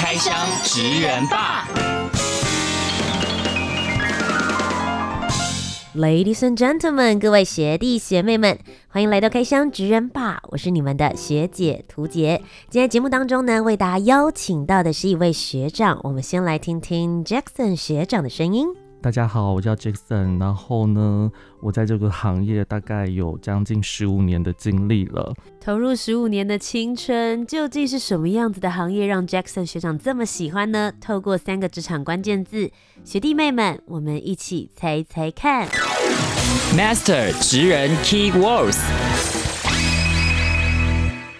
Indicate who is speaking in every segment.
Speaker 1: 开箱职人吧
Speaker 2: ，Ladies and gentlemen，各位学弟学妹们，欢迎来到开箱职人吧，我是你们的学姐涂洁。今天节目当中呢，为大家邀请到的是一位学长，我们先来听听 Jackson 学长的声音。
Speaker 3: 大家好，我叫 Jackson，然后呢，我在这个行业大概有将近十五年的经历了。
Speaker 2: 投入十五年的青春，究竟是什么样子的行业让 Jackson 学长这么喜欢呢？透过三个职场关键字，学弟妹们，我们一起猜猜看。
Speaker 1: Master 职人 Key Words。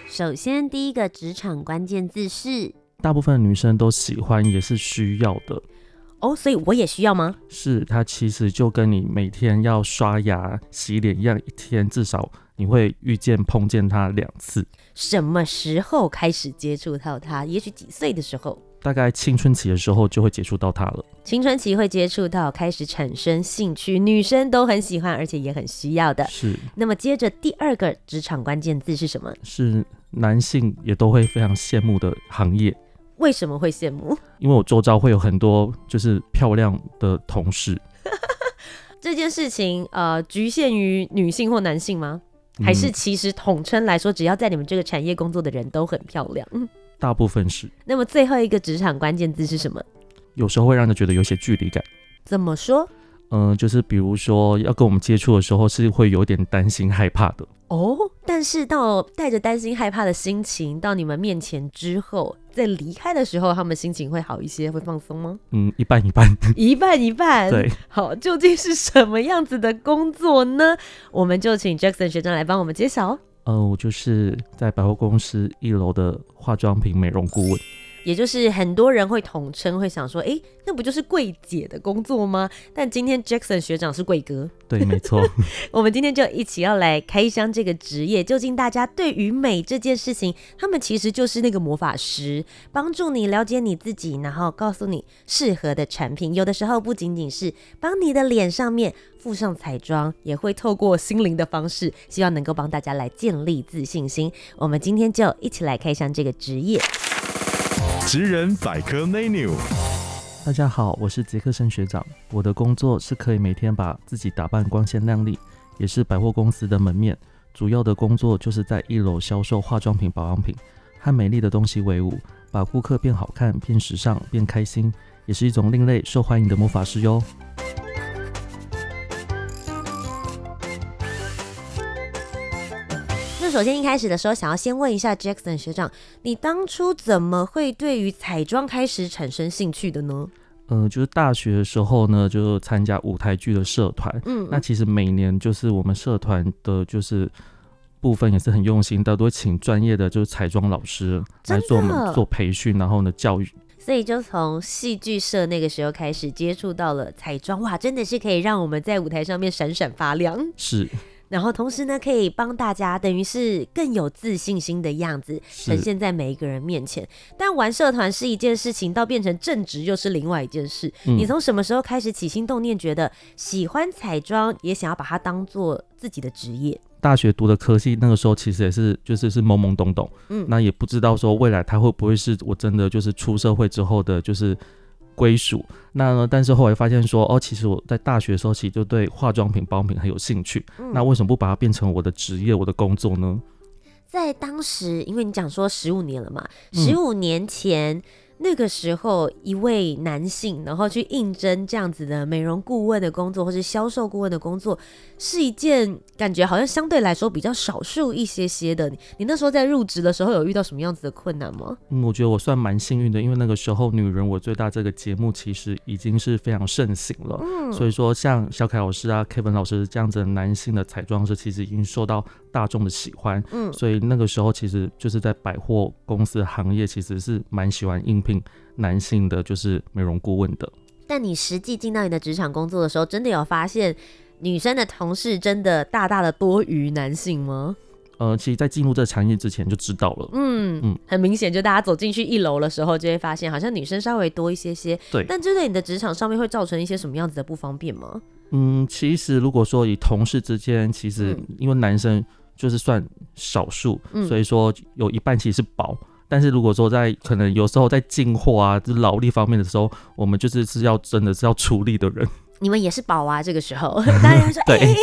Speaker 2: 首先，第一个职场关键字是，
Speaker 3: 大部分女生都喜欢，也是需要的。
Speaker 2: 哦，所以我也需要吗？
Speaker 3: 是，它其实就跟你每天要刷牙、洗脸一样，一天至少你会遇见、碰见它两次。
Speaker 2: 什么时候开始接触到它？也许几岁的时候？
Speaker 3: 大概青春期的时候就会接触到它了。
Speaker 2: 青春期会接触到，开始产生兴趣，女生都很喜欢，而且也很需要的。
Speaker 3: 是。
Speaker 2: 那么接着第二个职场关键字是什么？
Speaker 3: 是男性也都会非常羡慕的行业。
Speaker 2: 为什么会羡慕？
Speaker 3: 因为我周遭会有很多就是漂亮的同事。
Speaker 2: 这件事情呃，局限于女性或男性吗？还是其实统称来说，只要在你们这个产业工作的人都很漂亮？
Speaker 3: 嗯大部分是。
Speaker 2: 那么最后一个职场关键字是什么？
Speaker 3: 有时候会让人觉得有些距离感。
Speaker 2: 怎么说？
Speaker 3: 嗯、呃，就是比如说要跟我们接触的时候，是会有点担心害怕的。
Speaker 2: 哦，但是到带着担心害怕的心情到你们面前之后，在离开的时候，他们心情会好一些，会放松吗？
Speaker 3: 嗯，一半一半，
Speaker 2: 一半一半。
Speaker 3: 对，
Speaker 2: 好，究竟是什么样子的工作呢？我们就请 Jackson 学长来帮我们揭晓。
Speaker 3: 呃，我就是在百货公司一楼的化妆品美容顾问。
Speaker 2: 也就是很多人会统称，会想说，哎、欸，那不就是柜姐的工作吗？但今天 Jackson 学长是柜哥，
Speaker 3: 对，没错。
Speaker 2: 我们今天就一起要来开箱这个职业。究竟大家对于美这件事情，他们其实就是那个魔法师，帮助你了解你自己，然后告诉你适合的产品。有的时候不仅仅是帮你的脸上面附上彩妆，也会透过心灵的方式，希望能够帮大家来建立自信心。我们今天就一起来开箱这个职业。
Speaker 4: 食人百科 menu。
Speaker 3: 大家好，我是杰克森学长。我的工作是可以每天把自己打扮光鲜亮丽，也是百货公司的门面。主要的工作就是在一楼销售化妆品、保养品，和美丽的东西为伍，把顾客变好看、变时尚、变开心，也是一种另类、受欢迎的魔法师哟。
Speaker 2: 首先一开始的时候，想要先问一下 Jackson 学长，你当初怎么会对于彩妆开始产生兴趣的呢？
Speaker 3: 嗯、呃，就是大学的时候呢，就参加舞台剧的社团。嗯，那其实每年就是我们社团的，就是部分也是很用心的，都会请专业的就是彩妆老师来做我们做培训，然后呢教育。
Speaker 2: 所以就从戏剧社那个时候开始接触到了彩妆，哇，真的是可以让我们在舞台上面闪闪发亮。
Speaker 3: 是。
Speaker 2: 然后同时呢，可以帮大家等于是更有自信心的样子呈现在每一个人面前。但玩社团是一件事情，到变成正职又是另外一件事。嗯。你从什么时候开始起心动念，觉得喜欢彩妆，也想要把它当做自己的职业？
Speaker 3: 大学读的科系，那个时候其实也是就是是懵懵懂懂，嗯，那也不知道说未来它会不会是我真的就是出社会之后的，就是。归属。那呢，但是后来发现说，哦，其实我在大学的时候其实就对化妆品、保养品很有兴趣。嗯。那为什么不把它变成我的职业、我的工作呢？
Speaker 2: 在当时，因为你讲说十五年了嘛，十五年前。嗯那个时候，一位男性，然后去应征这样子的美容顾问的工作，或是销售顾问的工作，是一件感觉好像相对来说比较少数一些些的。你那时候在入职的时候，有遇到什么样子的困难吗？
Speaker 3: 嗯，我觉得我算蛮幸运的，因为那个时候《女人我最大》这个节目其实已经是非常盛行了。嗯，所以说像小凯老师啊、Kevin 老师这样子的男性的彩妆师，其实已经受到大众的喜欢，
Speaker 2: 嗯，
Speaker 3: 所以那个时候其实就是在百货公司行业，其实是蛮喜欢应聘男性的，就是美容顾问的。
Speaker 2: 但你实际进到你的职场工作的时候，真的有发现女生的同事真的大大的多于男性吗？
Speaker 3: 呃，其实，在进入这个产业之前就知道了。
Speaker 2: 嗯嗯，很明显，就大家走进去一楼的时候，就会发现好像女生稍微多一些些。
Speaker 3: 对，
Speaker 2: 但这对你的职场上面会造成一些什么样子的不方便吗？
Speaker 3: 嗯，其实如果说以同事之间，其实因为男生就是算少数，嗯、所以说有一半其实是薄。但是如果说在可能有时候在进货啊，就劳力方面的时候，我们就是是要真的是要出力的人。
Speaker 2: 你们也是宝啊，这个时候 当然说，哎、欸，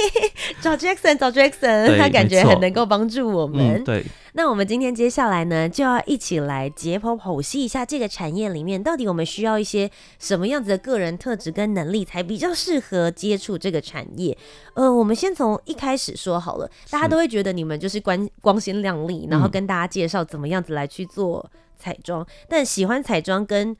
Speaker 2: 找 Jackson，找 Jackson，他感觉很能够帮助我们。
Speaker 3: 嗯、对，
Speaker 2: 那我们今天接下来呢，就要一起来解剖剖析一下这个产业里面，到底我们需要一些什么样子的个人特质跟能力，才比较适合接触这个产业。呃，我们先从一开始说好了，大家都会觉得你们就是光光鲜亮丽，然后跟大家介绍怎么样子来去做彩妆，嗯、但喜欢彩妆跟。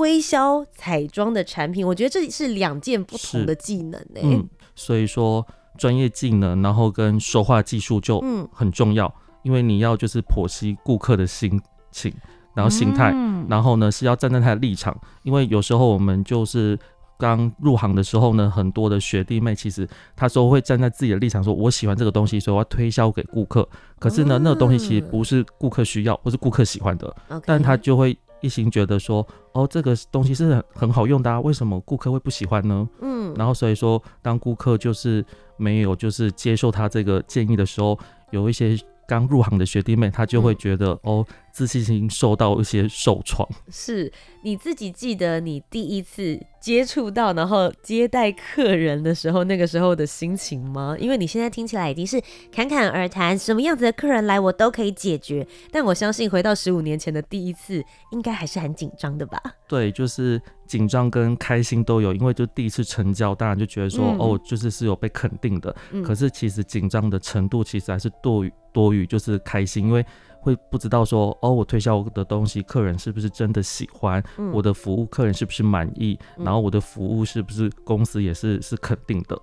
Speaker 2: 推销彩妆的产品，我觉得这是两件不同的技能呢、欸。
Speaker 3: 嗯，所以说专业技能，然后跟说话技术就很重要，嗯、因为你要就是剖析顾客的心情，然后心态，嗯、然后呢是要站在他的立场，因为有时候我们就是刚入行的时候呢，很多的学弟妹其实他说会站在自己的立场，说我喜欢这个东西，所以我要推销给顾客。可是呢，嗯、那个东西其实不是顾客需要，或是顾客喜欢的，嗯、但他就会。一心觉得说，哦，这个东西是很很好用的啊，为什么顾客会不喜欢呢？嗯，然后所以说，当顾客就是没有就是接受他这个建议的时候，有一些。刚入行的学弟妹，他就会觉得、嗯、哦，自信心受到一些受创。
Speaker 2: 是你自己记得你第一次接触到，然后接待客人的时候，那个时候的心情吗？因为你现在听起来已经是侃侃而谈，什么样子的客人来我都可以解决。但我相信回到十五年前的第一次，应该还是很紧张的吧？
Speaker 3: 对，就是紧张跟开心都有，因为就第一次成交，当然就觉得说、嗯、哦，就是是有被肯定的。嗯、可是其实紧张的程度其实还是多于。多余就是开心，因为会不知道说哦，我推销的东西客人是不是真的喜欢，嗯、我的服务客人是不是满意，嗯、然后我的服务是不是公司也是是肯定的。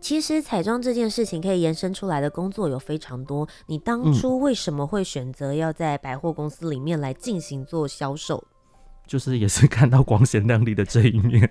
Speaker 2: 其实彩妆这件事情可以延伸出来的工作有非常多。你当初为什么会选择要在百货公司里面来进行做销售？
Speaker 3: 就是也是看到光鲜亮丽的这一面。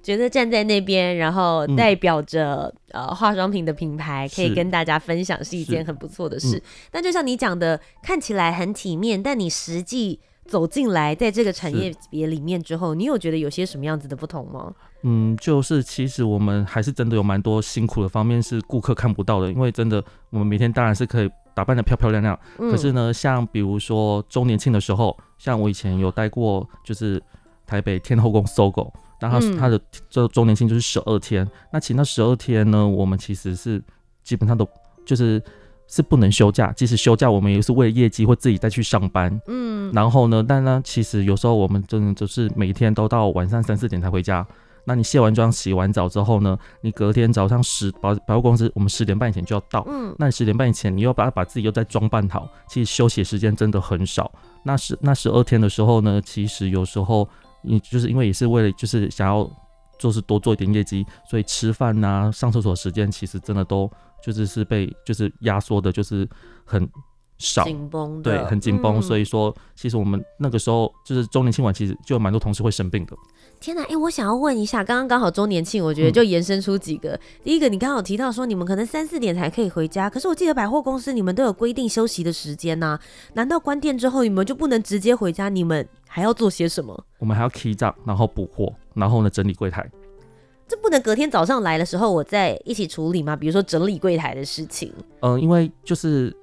Speaker 2: 觉得站在那边，然后代表着、嗯、呃化妆品的品牌，可以跟大家分享，是一件很不错的事。嗯、但就像你讲的，看起来很体面，但你实际走进来，在这个产业别里面之后，你有觉得有些什么样子的不同吗？
Speaker 3: 嗯，就是其实我们还是真的有蛮多辛苦的方面是顾客看不到的，因为真的我们每天当然是可以打扮的漂漂亮亮，嗯、可是呢，像比如说周年庆的时候，像我以前有待过，就是台北天后宫 SOGO。那他他的这周年庆就是十二天，嗯、那其实那十二天呢，我们其实是基本上都就是是不能休假，即使休假，我们也是为了业绩或自己再去上班。嗯，然后呢，但呢，其实有时候我们真的就是每天都到晚上三四点才回家。那你卸完妆、洗完澡之后呢，你隔天早上十保百货公司，我们十点半以前就要到。嗯，那你十点半以前，你又把把自己又再装扮好，其实休息时间真的很少。那十那十二天的时候呢，其实有时候。你就是因为也是为了就是想要就是多做一点业绩，所以吃饭呐、啊、上厕所时间其实真的都就是是被就是压缩的，就是很少，
Speaker 2: 紧绷，
Speaker 3: 对，很紧绷。嗯、所以说，其实我们那个时候就是周年庆晚，其实就有蛮多同事会生病的。
Speaker 2: 天呐，哎、欸，我想要问一下，刚刚刚好周年庆，我觉得就延伸出几个。嗯、第一个，你刚好提到说你们可能三四点才可以回家，可是我记得百货公司你们都有规定休息的时间呐、啊，难道关店之后你们就不能直接回家？你们还要做些什么？
Speaker 3: 我们还要 key 账，然后补货，然后呢整理柜台。
Speaker 2: 这不能隔天早上来的时候我再一起处理吗？比如说整理柜台的事情。
Speaker 3: 嗯、呃，因为就是。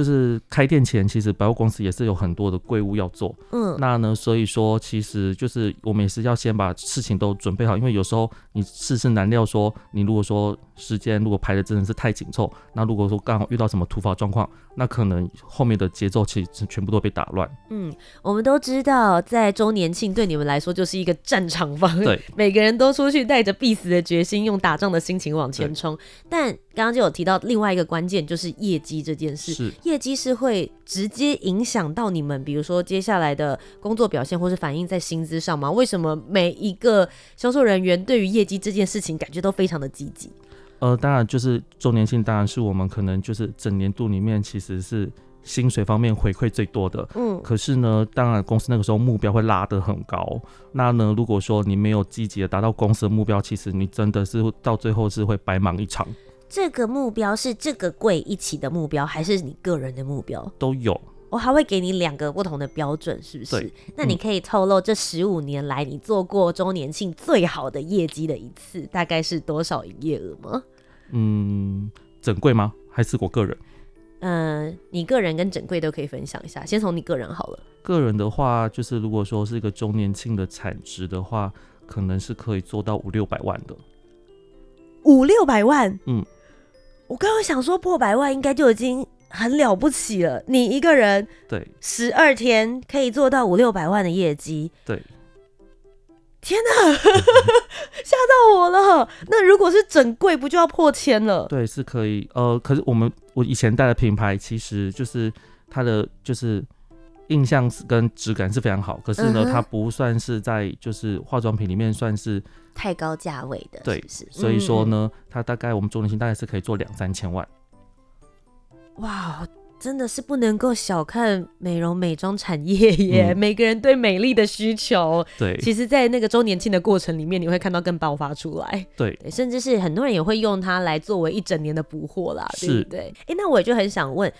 Speaker 3: 就是开店前，其实百货公司也是有很多的柜务要做。嗯，那呢，所以说其实就是我们也是要先把事情都准备好，因为有时候你世事难料，说你如果说时间如果排的真的是太紧凑，那如果说刚好遇到什么突发状况，那可能后面的节奏其实全部都被打乱。嗯，
Speaker 2: 我们都知道，在周年庆对你们来说就是一个战场方，
Speaker 3: 对，
Speaker 2: 每个人都出去带着必死的决心，用打仗的心情往前冲。但刚刚就有提到另外一个关键，就是业绩这件事。
Speaker 3: 是。
Speaker 2: 业绩是会直接影响到你们，比如说接下来的工作表现，或是反映在薪资上吗？为什么每一个销售人员对于业绩这件事情感觉都非常的积极？
Speaker 3: 呃，当然就是周年庆，当然是我们可能就是整年度里面其实是薪水方面回馈最多的。
Speaker 2: 嗯，
Speaker 3: 可是呢，当然公司那个时候目标会拉得很高。那呢，如果说你没有积极的达到公司的目标，其实你真的是到最后是会白忙一场。
Speaker 2: 这个目标是这个柜一起的目标，还是你个人的目标？
Speaker 3: 都有。
Speaker 2: 我还会给你两个不同的标准，是不是？
Speaker 3: 对。
Speaker 2: 那你可以透露这十五年来你做过周年庆最好的业绩的一次，大概是多少营业额吗？
Speaker 3: 嗯，整柜吗？还是我个人？
Speaker 2: 嗯、呃，你个人跟整柜都可以分享一下。先从你个人好了。
Speaker 3: 个人的话，就是如果说是一个周年庆的产值的话，可能是可以做到五六百万的。
Speaker 2: 五六百万？
Speaker 3: 嗯。
Speaker 2: 我刚刚想说破百万应该就已经很了不起了。你一个人
Speaker 3: 对
Speaker 2: 十二天可以做到五六百万的业绩，
Speaker 3: 对，
Speaker 2: 天哪，吓到我了。那如果是整柜，不就要破千了？
Speaker 3: 对，是可以。呃，可是我们我以前带的品牌，其实就是它的就是。印象跟质感是非常好，可是呢，嗯、它不算是在就是化妆品里面算是
Speaker 2: 太高价位的，
Speaker 3: 对，
Speaker 2: 是是，
Speaker 3: 所以说呢，嗯、它大概我们周年庆大概是可以做两三千万。
Speaker 2: 哇，真的是不能够小看美容美妆产业耶！嗯、每个人对美丽的需求，
Speaker 3: 对，
Speaker 2: 其实，在那个周年庆的过程里面，你会看到更爆发出来，
Speaker 3: 对，
Speaker 2: 对，甚至是很多人也会用它来作为一整年的补货啦，
Speaker 3: 是
Speaker 2: 对不对？哎、欸，那我也就很想问。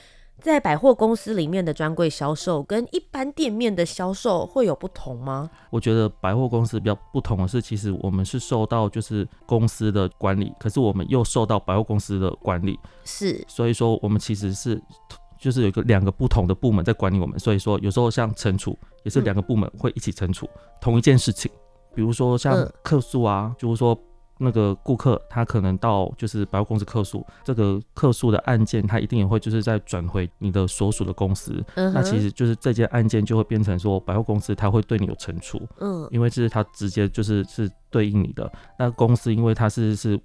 Speaker 2: 在百货公司里面的专柜销售跟一般店面的销售会有不同吗？
Speaker 3: 我觉得百货公司比较不同的是，其实我们是受到就是公司的管理，可是我们又受到百货公司的管理，
Speaker 2: 是，
Speaker 3: 所以说我们其实是就是有一个两个不同的部门在管理我们，所以说有时候像惩处也是两个部门会一起惩处同一件事情，比如说像客诉啊，就是说。那个顾客他可能到就是百货公司客诉，这个客诉的案件他一定也会就是再转回你的所属的公司，嗯、那其实就是这件案件就会变成说百货公司他会对你有惩处，嗯，因为这是他直接就是是对应你的，那公司因为他是是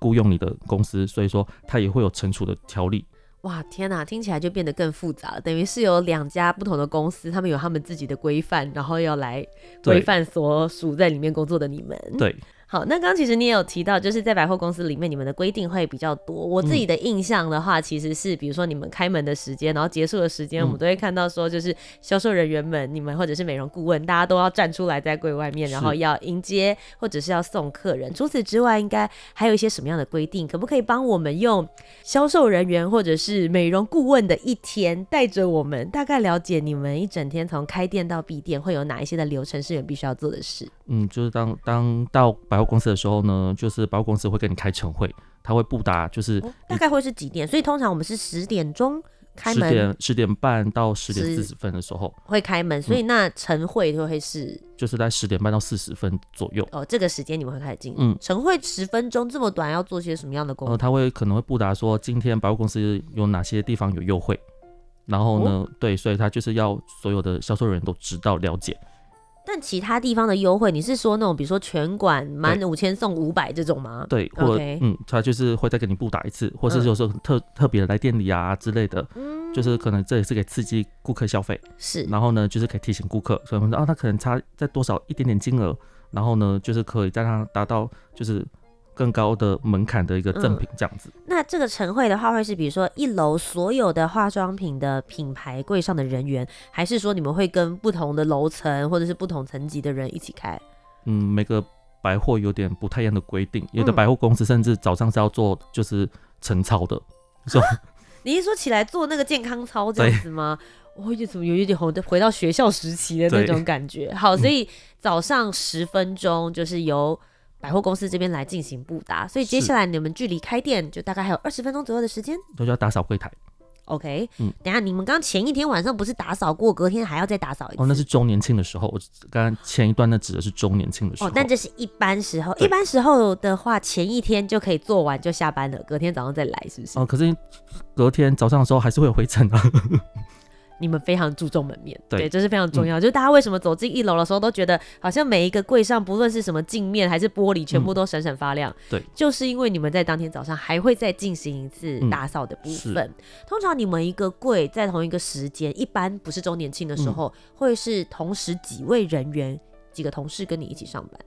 Speaker 3: 雇佣你的公司，所以说他也会有惩处的条例。
Speaker 2: 哇，天哪，听起来就变得更复杂了，等于是有两家不同的公司，他们有他们自己的规范，然后要来规范所属在里面工作的你们，
Speaker 3: 对。
Speaker 2: 好，那刚刚其实你也有提到，就是在百货公司里面，你们的规定会比较多。我自己的印象的话，其实是比如说你们开门的时间，然后结束的时间，我们都会看到说，就是销售人员们，你们或者是美容顾问，大家都要站出来在柜外面，然后要迎接或者是要送客人。除此之外，应该还有一些什么样的规定？可不可以帮我们用销售人员或者是美容顾问的一天，带着我们大概了解你们一整天从开店到闭店会有哪一些的流程是你们必须要做的事？
Speaker 3: 嗯，就是当当到百货公司的时候呢，就是百货公司会跟你开晨会，他会布达，就是、哦、
Speaker 2: 大概会是几点？所以通常我们是十点钟开门，
Speaker 3: 十点十点半到十点四十分的时候
Speaker 2: 会开门，所以那晨会就会是、嗯、
Speaker 3: 就是在十点半到四十分左右
Speaker 2: 哦，这个时间你们会开始进。
Speaker 3: 嗯，
Speaker 2: 晨会十分钟这么短，要做些什么样的工作？
Speaker 3: 呃，他会可能会布达说今天百货公司有哪些地方有优惠，然后呢，哦、对，所以他就是要所有的销售人员都知道了解。
Speaker 2: 但其他地方的优惠，你是说那种比如说全馆满五千送五百这种吗？
Speaker 3: 对，或者嗯，他就是会再给你布打一次，或是有时候特、嗯、特别的来店里啊之类的，嗯，就是可能这也是给刺激顾客消费，是，然后呢，就是可以提醒顾客，所以我们说啊，他可能差在多少一点点金额，然后呢，就是可以让他达到就是。更高的门槛的一个赠品这样子。
Speaker 2: 嗯，那这个晨会的话，会是比如说一楼所有的化妆品的品牌柜上的人员，还是说你们会跟不同的楼层或者是不同层级的人一起开？
Speaker 3: 嗯，每个百货有点不太一样的规定，有的百货公司甚至早上是要做就是晨操的。说、嗯，
Speaker 2: 你一说起来做那个健康操这样子吗？我有怎么有一点回回到学校时期的那种感觉？好，所以早上十分钟就是由。百货公司这边来进行布达，所以接下来你们距离开店就大概还有二十分钟左右的时间，
Speaker 3: 都要打扫柜台。
Speaker 2: OK，嗯，等下你们刚前一天晚上不是打扫过，隔天还要再打扫一次？
Speaker 3: 哦，那是周年庆的时候，我刚刚前一段那指的是周年庆的时候。
Speaker 2: 哦，但这是一般时候，一般时候的话，前一天就可以做完就下班了，隔天早上再来，是不是？
Speaker 3: 哦，可是隔天早上的时候还是会有灰尘啊。
Speaker 2: 你们非常注重门面，
Speaker 3: 对，
Speaker 2: 对，这是非常重要。嗯、就是大家为什么走进一楼的时候都觉得好像每一个柜上，不论是什么镜面还是玻璃，全部都闪闪发亮。
Speaker 3: 对、嗯，
Speaker 2: 就是因为你们在当天早上还会再进行一次打扫的部分。嗯、通常你们一个柜在同一个时间，一般不是周年庆的时候，嗯、会是同时几位人员、几个同事跟你一起上班。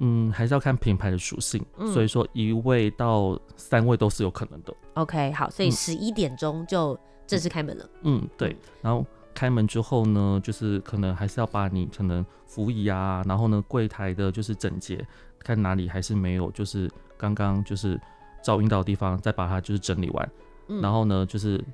Speaker 3: 嗯，还是要看品牌的属性，
Speaker 2: 嗯
Speaker 3: 所以说一位到三位都是有可能的。
Speaker 2: OK，好，所以十一点钟就正式开门了。
Speaker 3: 嗯，对。然后开门之后呢，就是可能还是要把你可能服仪啊，然后呢柜台的就是整洁，看哪里还是没有，就是刚刚就是照应到的地方，再把它就是整理完。
Speaker 2: 嗯
Speaker 3: 然后呢，就是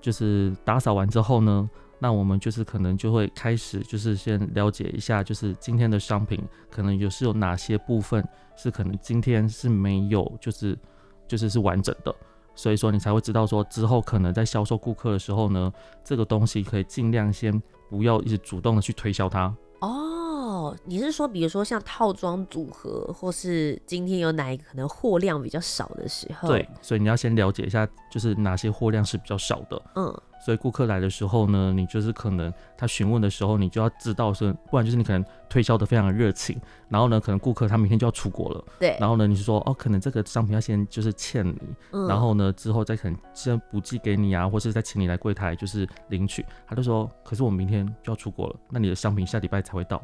Speaker 3: 就是打扫完之后呢，那我们就是可能就会开始就是先了解一下，就是今天的商品可能有是有哪些部分是可能今天是没有，就是就是是完整的，所以说你才会知道说之后可能在销售顾客的时候呢，这个东西可以尽量先不要一直主动的去推销它。
Speaker 2: 哦，你是说，比如说像套装组合，或是今天有哪一个可能货量比较少的时候？
Speaker 3: 对，所以你要先了解一下，就是哪些货量是比较少的。
Speaker 2: 嗯，
Speaker 3: 所以顾客来的时候呢，你就是可能他询问的时候，你就要知道是，不然就是你可能推销的非常的热情，然后呢，可能顾客他明天就要出国了，
Speaker 2: 对，
Speaker 3: 然后呢，你是说哦，可能这个商品要先就是欠你，
Speaker 2: 嗯。
Speaker 3: 然后呢之后再可能先补寄给你啊，或是再请你来柜台就是领取，他就说，可是我明天就要出国了，那你的商品下礼拜才会到。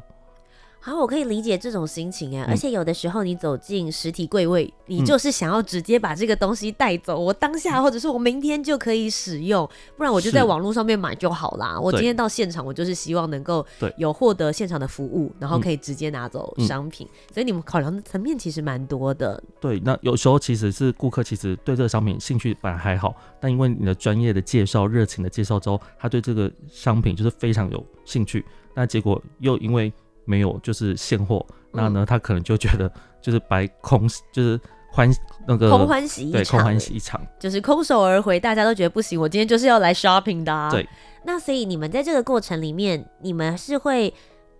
Speaker 2: 好，我可以理解这种心情哎、
Speaker 3: 嗯。
Speaker 2: 而且有的时候你走进实体柜位，你
Speaker 3: 嗯。
Speaker 2: 就是想要直接把这个东西带走，我当下或者是我明天就可以使用，不然我就在网络上面买就好啦。我今天到现场，我就是希望能够
Speaker 3: 对。
Speaker 2: 有获得现场的服务，然后可以直接拿走
Speaker 3: 嗯。
Speaker 2: 商品，所以你们考量的层面其实蛮多的。
Speaker 3: 对，那有时候其实是顾客其实对这个商品兴趣本来还好，但因为你的专业的介绍、热情的介绍之后，他对这个商品就是非常有兴趣，那结果又因为没有就是现货，那呢他可能就觉得 就是白空，就是欢那个
Speaker 2: 空欢喜一场，
Speaker 3: 对空欢喜一场。
Speaker 2: 就是空手而回，大家都觉得不行，我今天就是要来 shopping 的、啊。
Speaker 3: 对，
Speaker 2: 那所以你们在这个过程里面，你们是会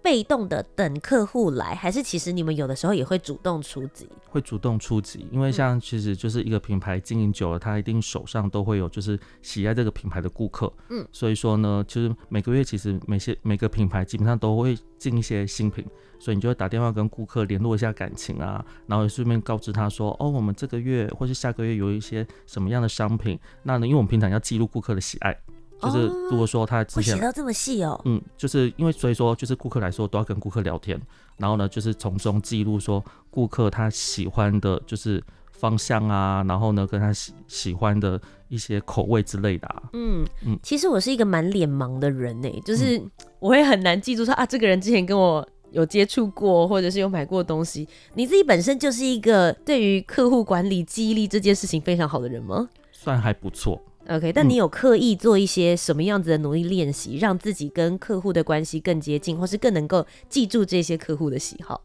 Speaker 2: 被动的等客户来，还是其实你们有的时候也会主动出击？
Speaker 3: 会主动出击，因为像其实就是一个品牌经营久了，他一定手上都会有就是喜爱这个品牌的顾客，
Speaker 2: 嗯，
Speaker 3: 所以说呢，就是每个月其实每些每个品牌基本上都会进一些新品，所以你就会打电话跟顾客联络一下感情啊，然后顺便告知他说，哦，我们这个月或是下个月有一些什么样的商品，那呢，因为我们平常要记录顾客的喜爱，就是如果说他之前
Speaker 2: 会写到这么细哦。
Speaker 3: 嗯，就是因为所以说，就是顾客来说都要跟顾客聊天，然后呢，就是从中记录说顾客他喜欢的就是方向啊，然后呢，跟他喜喜欢的一些口味之类的啊。
Speaker 2: 嗯
Speaker 3: 嗯
Speaker 2: 其实我是一个蛮脸盲的人呢，就是我会很难记住说啊，这个人之前跟我有接触过，或者是有买过东西。你自己本身就是一个对于客户管理记忆力这件事情非常好的人吗？
Speaker 3: 算还不错。
Speaker 2: OK，但你有刻意做一些什么样子的努力练习，让自己跟客户的关系更接近，或是更能够记住这些客户的喜好？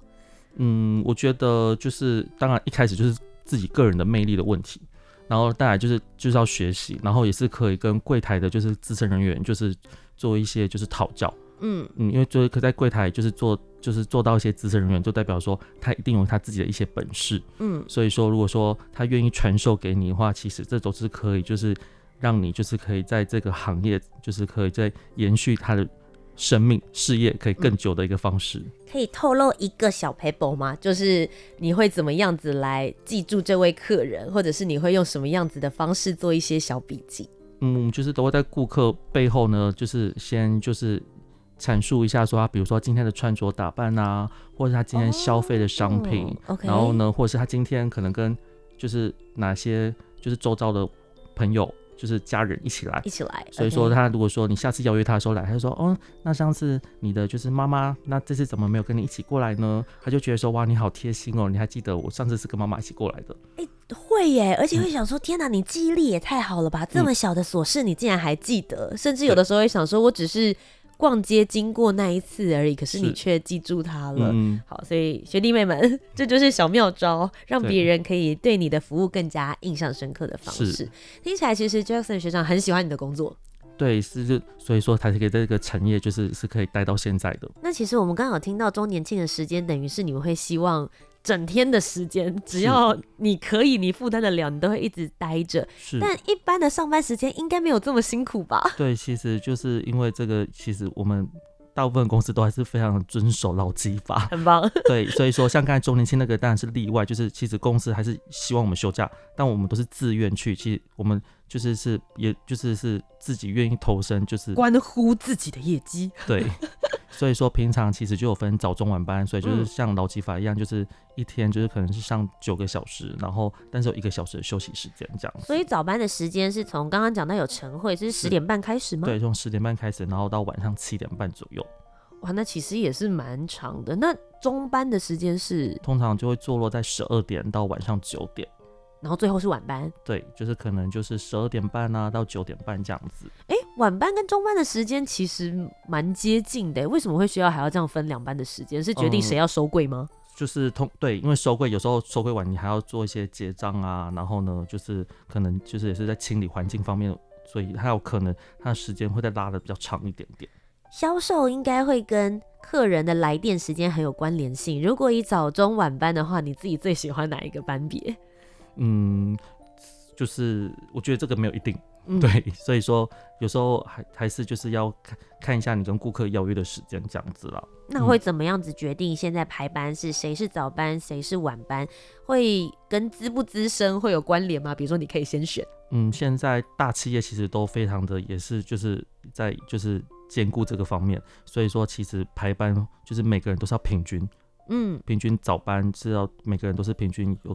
Speaker 3: 嗯，我觉得就是当然一开始就是自己个人的魅力的问题，然后当然就是就是要学习，然后也是可以跟柜台的就是资深人员就是做一些就是讨教。
Speaker 2: 嗯
Speaker 3: 嗯，因为就是可在柜台就是做就是做到一些资深人员，就代表说他一定有他自己的一些本事。
Speaker 2: 嗯
Speaker 3: 所以说，如果说他愿意传授给你的话，其实这都是可以，就是让你就是可以在这个行业，就是可以在延续他的生命事业可以更久的一个方式。
Speaker 2: 可以透露一个小 paper 吗？就是你会怎么样子来记住这位客人，或者是你会用什么样子的方式做一些小笔记？
Speaker 3: 嗯，就是都会在顾客背后呢，就是先就是阐述一下说他，比如说今天的穿着打扮啊，或者他今天消费的商品，然后呢，或者是他今天可能跟就是哪些就是周遭的朋友，就是家人一起来
Speaker 2: 一。起来。
Speaker 3: 所以
Speaker 2: 说
Speaker 3: 他如果说你下次邀约他的时候来，他就说哦，那上次你的就是妈妈，那这次怎么没有跟你一起过来呢？他就觉得说哇，你好贴心哦，你还记得我上次是跟妈妈一起过来的。
Speaker 2: 会耶，而且
Speaker 3: 嗯
Speaker 2: 会想说，天哪，你记忆力也太好了吧！这么小的琐事你竟然还记得，甚至有的时候会想说，我只是逛街经过那一次而已，可是你却记住它了。
Speaker 3: 嗯，
Speaker 2: 好，所以学弟妹们，这就是小妙招，
Speaker 3: 让
Speaker 2: 别人可以对你的服务更加印象深刻的方式
Speaker 3: 是。
Speaker 2: 听起来，其实 Jackson 学长很喜欢你的工作。
Speaker 3: 对，是就所以说他可以在这个产业就是是可以待到现在的。
Speaker 2: 那其实我们刚好听到周年庆的时间，等于是你们会希望整天的时间，只要你可以，你负担得了，你都会一直待着。
Speaker 3: 是，
Speaker 2: 但一般的上班时间应该没有这么辛苦吧？
Speaker 3: 对，其实就是因为这个，其实我们大部分公司都还是非常遵守劳基法。
Speaker 2: 很棒。
Speaker 3: 对，所以说像刚才周年庆那个当然是例外，就是其实公司还是希望我们休假，但我们都是自愿去。其实我们就是是也就是是自己愿意投身，就是
Speaker 2: 关乎自己的业绩。
Speaker 3: 对，所以说平常其实就有分早中晚班，所以就是像劳基法一样，就是一天就是可能是上九个小时，然后但是有一个小时的休息时间这样。
Speaker 2: 所以早班的时间是从刚刚讲到有晨会，是十点半开始吗？
Speaker 3: 对，从十点半开始，然后到晚上七点半左右。
Speaker 2: 哇，那其实也是蛮长的。那中班的时间是
Speaker 3: 通常就会坐落在十二点到晚上九点。
Speaker 2: 然后最后是晚班，
Speaker 3: 对，就是可能就是十二点半啊到九点半这样子。
Speaker 2: 哎，晚班跟中班的时间其实蛮接近的，为什么会需要还要这样分两班的时间？是决定谁要收柜吗？
Speaker 3: 嗯、就是通对，因为收柜有时候收柜完你还要做一些结账啊，然后呢，就是可能就是也是在清理环境方面，所以还有可能他的时间会再拉的比较长一点点。
Speaker 2: 销售应该会跟客人的来电时间很有关联性。如果以早中晚班的话，你自己最喜欢哪一个班别？
Speaker 3: 嗯，就是我觉得这个没有一定，嗯、对，所以说有时候还还是就是要看看一下你跟顾客邀约的时间这样子啦。
Speaker 2: 那会怎么样子决定现在排班是谁是早班，谁是晚班？会跟资不资深会有关联吗？比如说你可以先选。
Speaker 3: 嗯，现在大企业其实都非常的也是就是在就是兼顾这个方面，所以说其实排班就是每个人都是要平均，嗯，平均早班是要每个人都是平均有。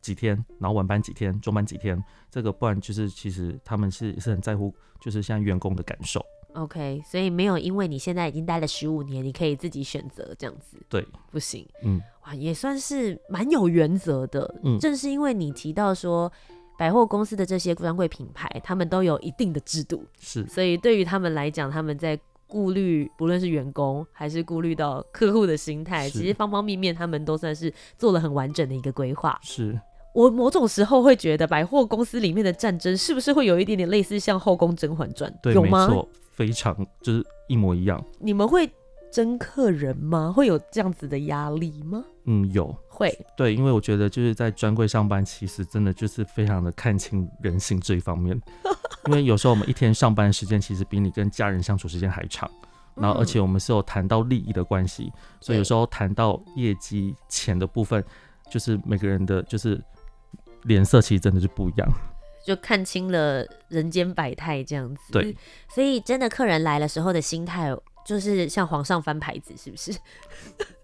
Speaker 3: 几天，然后晚班几天，中班几天，这个不然就是其实他们是是很在乎，就是像员工的感受。
Speaker 2: OK，所以没有因为你现在已经待了十五年，你可以自己选择这样子。
Speaker 3: 对，
Speaker 2: 不行。
Speaker 3: 嗯，
Speaker 2: 哇，也算是蛮有原则的。嗯，正是因为你提到说百货公司的这些专柜品牌，他们都有一定的制度，
Speaker 3: 是，
Speaker 2: 所以对于他们来讲，他们在顾虑不论是员工还是顾虑到客户的心态，其实方方面面他们都算是做了很完整的一个规划。
Speaker 3: 是。
Speaker 2: 我某种时候会觉得百货公司里面的战争是不是会有一点点类似像后宫甄嬛传？
Speaker 3: 对，
Speaker 2: 有吗？
Speaker 3: 没错，非常就是一模一样。
Speaker 2: 你们会争客人吗？会有这样子的压力吗？
Speaker 3: 嗯，有
Speaker 2: 会。
Speaker 3: 对，因为我觉得就是在专柜上班，其实真的就是非常的看清人性这一方面。因为有时候我们一天上班时间其实比你跟家人相处时间还长，然后而且我们是有谈到利益的关系，嗯、所以有时候谈到业绩钱的部分，就是每个人的就是。脸色其实真的是不一样，
Speaker 2: 就看清了人间百态这样子。
Speaker 3: 对，
Speaker 2: 所以真的客人来的时候的心态，就是像皇上翻牌子，是不是？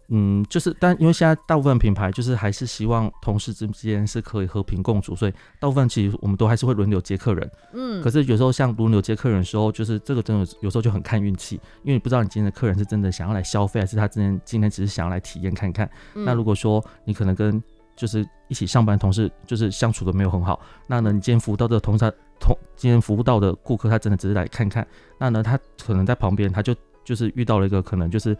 Speaker 3: 嗯，就是，但因为现在大部分品牌就是还是希望同事之间是可以和平共处，所以大部分其实我们都还是会轮流接客人。嗯，可是有时候像轮流接客人的时候，就是这个真的有时候就很看运气，因为你不知道你今天的客人是真的想要来消费，还是他今天今天只是想要来体验看看。嗯，那如果说你可能跟就是一起上班同事，就是相处的没有很好。那呢，你今天服务到的同事，他同今天服务到的顾客，他真的只是来看看。那呢，他可能在旁边，他就就是遇到了一个可能就是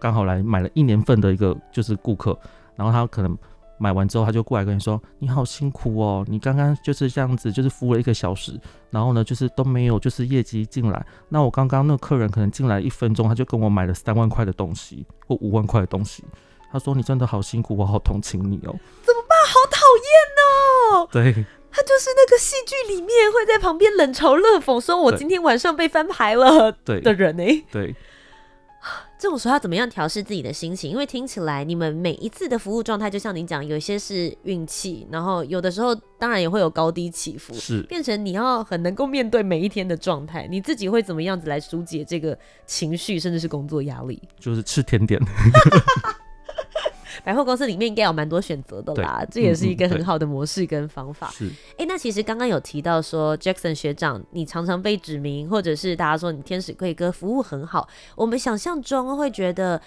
Speaker 3: 刚好来买了一年份的一个就是顾客，然后他可能买完之后，他就过来跟你说：“你好辛苦哦，你刚刚就是这样子，就是服务了一个小时，然后呢，就是都没有就是业绩进来。那我刚刚那个客人可能进来一分钟，他就跟我买了三万块的东西或五万块的东西。”他说：“你真的好辛苦，我好同情你哦。”
Speaker 2: 怎么办？好讨厌哦！
Speaker 3: 对，
Speaker 2: 他就是那个戏剧里面会在旁边冷嘲热讽，说我今天晚上被翻牌了的人呢。
Speaker 3: 对，对
Speaker 2: 这种时候要怎么样调试自己的心情？因为听起来你们每一次的服务状态，就像你讲，有一些是运气，然后有的时候当然也会有高低起伏，
Speaker 3: 是
Speaker 2: 变成你要很能够面对每一天的状态。你自己会怎么样子来疏解这个情绪，甚至是工作压力？
Speaker 3: 就是吃甜点。
Speaker 2: 百货公司里面应该有蛮多选择的啦，这也是一个很好的模式跟方法。
Speaker 3: 是，
Speaker 2: 哎，那其实刚刚有提到说，Jackson 学长，你常常被指名，或者是大家说你天使贵哥服务很好，我们想象中会觉得。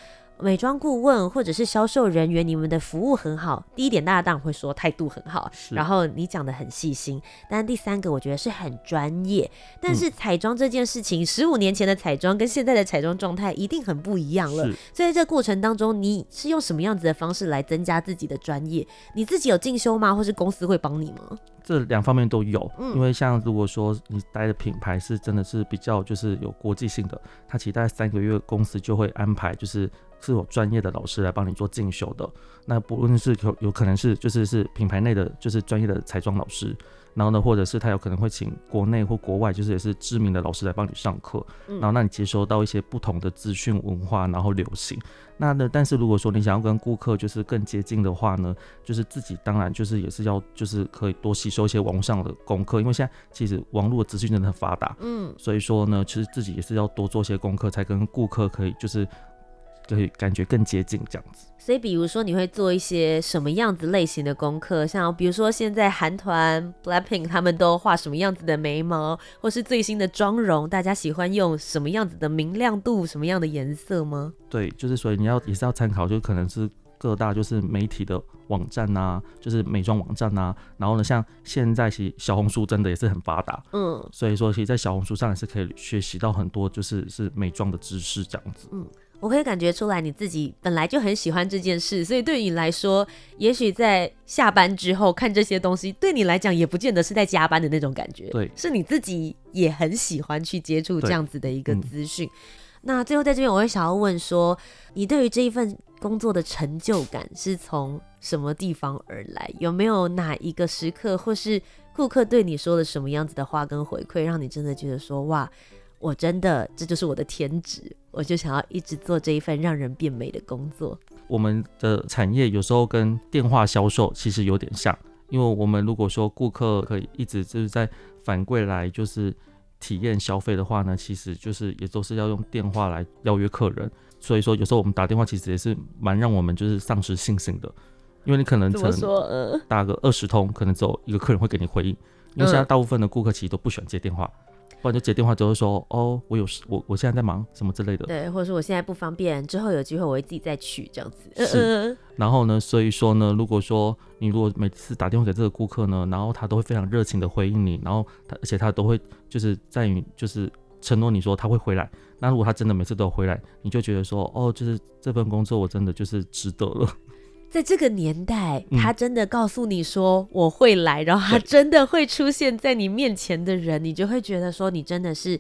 Speaker 2: 美妆顾问或者是销售人员，你们的服务很好。第一点，大家当然会说态度很好，然后你讲的很细心。但第三个，我觉得是很专业。但是彩妆这件事情，十五年前的彩妆跟现在的彩妆状态一定很不一样了。所以在这过程当中，你是用什么样子的方式来增加自己的专业？你自己有进修吗？或是公司会帮你吗？
Speaker 3: 这两方面都有，因为像如果说你待的品牌是真的是比较就是有国际性的，他其实大概三个月公司就会安排就是。是有专业的老师来帮你做进修的，那不论是有有可能是就是是品牌内的就是专业的彩妆老师，然后呢，或者是他有可能会请国内或国外，就是也是知名的老师来帮你上课，然后让你接收到一些不同的资讯文化，然后流行。那呢，但是如果说你想要跟顾客就是更接近的话呢，就是自己当然就是也是要就是可以多吸收一些网上的功课，因为现在其实网络的资讯真的很发达，嗯，所以说呢，其实自己也是要多做些功课，才跟顾客可以就是。就会感觉更接近这样子，
Speaker 2: 所以比如说你会做一些什么样子类型的功课？像比如说现在韩团 Blackpink 他们都画什么样子的眉毛，或是最新的妆容，大家喜欢用什么样子的明亮度、什么样的颜色吗？
Speaker 3: 对，就是所以你要也是要参考，就可能是各大就是媒体的网站啊，就是美妆网站啊，然后呢，像现在其实小红书真的也是很发达，嗯，所以说其实在小红书上也是可以学习到很多就是是美妆的知识这样子，嗯。
Speaker 2: 我可以感觉出来，你自己本来就很喜欢这件事，所以对你来说，也许在下班之后看这些东西，对你来讲也不见得是在加班的那种感觉。
Speaker 3: 对，
Speaker 2: 是你自己也很喜欢去接触这样子的一个资讯。嗯、那最后在这边，我会想要问说，你对于这一份工作的成就感是从什么地方而来？有没有哪一个时刻，或是顾客对你说了什么样子的话跟回馈，让你真的觉得说，哇，我真的这就是我的天职。我就想要一直做这一份让人变美的工作。
Speaker 3: 我们的产业有时候跟电话销售其实有点像，因为我们如果说顾客可以一直就是在反馈来就是体验消费的话呢，其实就是也都是要用电话来邀约客人。所以说有时候我们打电话其实也是蛮让我们就是丧失信心的，因为你可能怎么说，呃，打个二十通，可能只有一个客人会给你回应，因为现在大部分的顾客其实都不喜欢接电话。不然就接电话，就会说哦，我有事，我我现在在忙什么之类的。
Speaker 2: 对，或者说我现在不方便，之后有机会我会自己再去这样子。
Speaker 3: 是。然后呢，所以说呢，如果说你如果每次打电话给这个顾客呢，然后他都会非常热情的回应你，然后他而且他都会就是在于就是承诺你说他会回来。那如果他真的每次都回来，你就觉得说哦，就是这份工作我真的就是值得了。
Speaker 2: 在这个年代，他真的告诉你说我会来，嗯、然后他真的会出现在你面前的人，你就会觉得说你真的是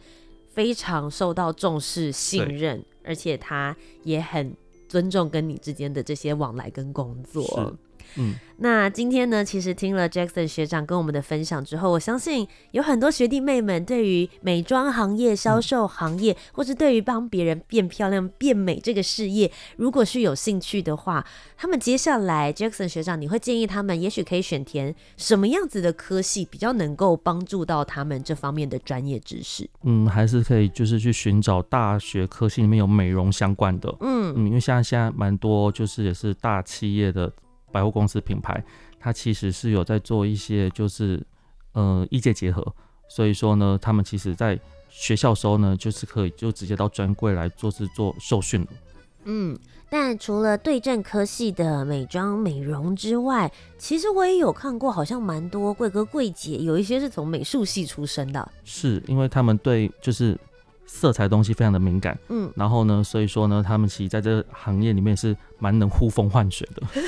Speaker 2: 非常受到重视、信任，而且他也很尊重跟你之间的这些往来跟工作。嗯，那今天呢，其实听了 Jackson 学长跟我们的分享之后，我相信有很多学弟妹们对于美妆行业、销售行业，嗯、或是对于帮别人变漂亮、变美这个事业，如果是有兴趣的话，他们接下来 Jackson 学长，你会建议他们，也许可以选填什么样子的科系，比较能够帮助到他们这方面的专业知识？
Speaker 3: 嗯，还是可以就是去寻找大学科系里面有美容相关的。嗯嗯，因为像现在蛮多就是也是大企业的。百货公司品牌，它其实是有在做一些，就是呃，医界结合，所以说呢，他们其实在学校时候呢，就是可以就直接到专柜来做是做受训了。
Speaker 2: 嗯，但除了对症科系的美妆美容之外，其实我也有看过，好像蛮多贵哥贵姐，有一些是从美术系出身的，
Speaker 3: 是因为他们对就是色彩东西非常的敏感，嗯，然后呢，所以说呢，他们其实在这个行业里面是蛮能呼风唤水的。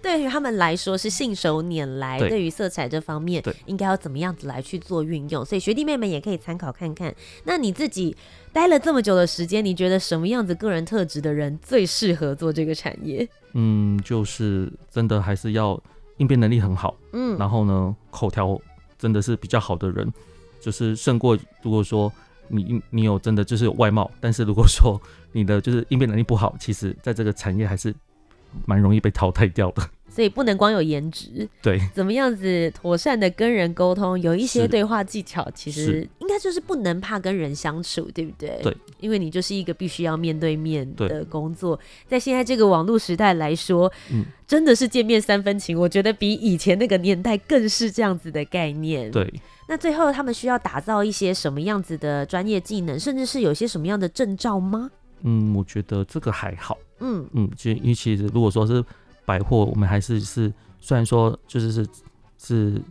Speaker 2: 对于他们来说是信手拈来，对于色彩这方面，应该要怎么样子来去做运用，所以学弟妹们也可以参考看看。那你自己待了这么久的时间，你觉得什么样子个人特质的人最适合做这个产业？
Speaker 3: 嗯，就是真的还是要应变能力很好，嗯，然后呢，口条真的是比较好的人，就是胜过如果说你你有真的就是有外貌，但是如果说你的就是应变能力不好，其实在这个产业还是。蛮容易被淘汰掉的，
Speaker 2: 所以不能光有颜值。
Speaker 3: 对，
Speaker 2: 怎么样子妥善的跟人沟通，有一些对话技巧，其实应该就是不能怕跟人相处，对不对？
Speaker 3: 对，
Speaker 2: 因为你就是一个必须要面对面的工作，在现在这个网络时代来说，嗯，真的是见面三分情。我觉得比以前那个年代更是这样子的概念。
Speaker 3: 对，
Speaker 2: 那最后他们需要打造一些什么样子的专业技能，甚至是有些什么样的证照吗？
Speaker 3: 嗯，我觉得这个还好。嗯嗯，就因为其实如果说是百货，我们还是是虽然说就是是是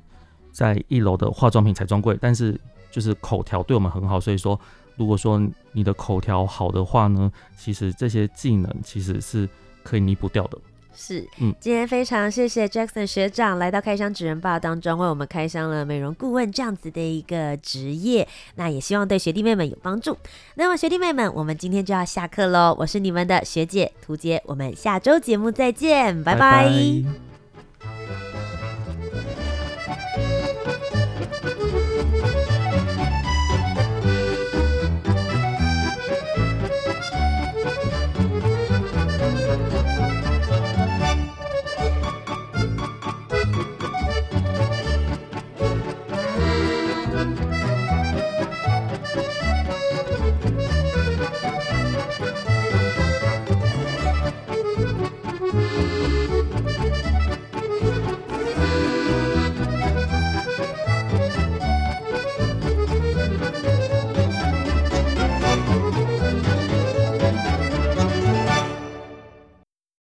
Speaker 3: 在一楼的化妆品彩妆柜，但是就是口条对我们很好，所以说如果说你的口条好的话呢，其实这些技能其实是可以弥补掉的。
Speaker 2: 是，嗯，今天非常谢谢 Jackson 学长来到开箱纸人吧当中，为我们开箱了美容顾问这样子的一个职业，那也希望对学弟妹们有帮助。那么学弟妹们，我们今天就要下课喽，我是你们的学姐涂杰，我们下周节目再见，拜拜。拜拜。